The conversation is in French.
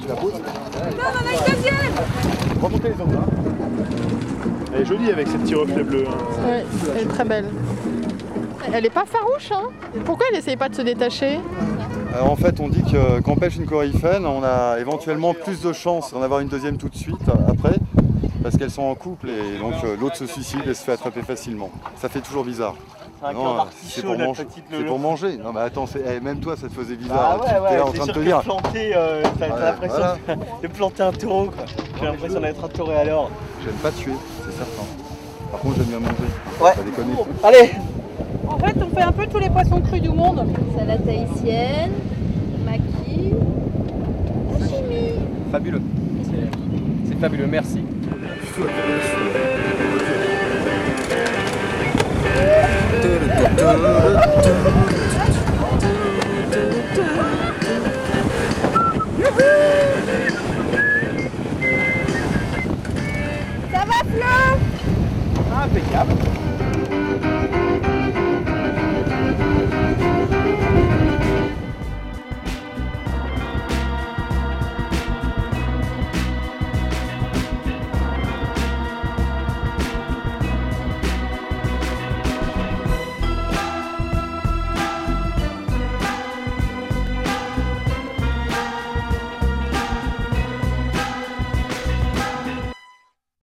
Tu la poses Non, on en a une deuxième Remontez les. Elle est jolie avec ses petits reflets bleus. hein. Ouais, elle est très belle. Elle est pas farouche, hein Pourquoi elle essaye pas de se détacher? Alors en fait, on dit que quand on pêche une coryphène, on a éventuellement plus de chances d'en avoir une deuxième tout de suite euh, après, parce qu'elles sont en couple et donc euh, l'autre se suicide et se fait attraper facilement. Ça fait toujours bizarre. Un Non, cœur euh, d'artichaut, c'est pour, C'est Lolo. pour manger. Non mais attends, c'est- eh, même toi ça te faisait bizarre. Ah Tu- ouais, ouais, là en c'est train de sûr te que dire. planter, euh, Ouais, l'impression voilà. de planter un taureau quoi. J'ai l'impression d'être un taureau alors. J'aime pas tuer, c'est certain. Par contre j'aime bien manger. Ouais. Allez En fait, on fait un peu tous les poissons crus du monde. Salade tahitienne, maquis, sashimi. Fabuleux. C'est fabuleux, merci. Ça va Flo Ah, impeccable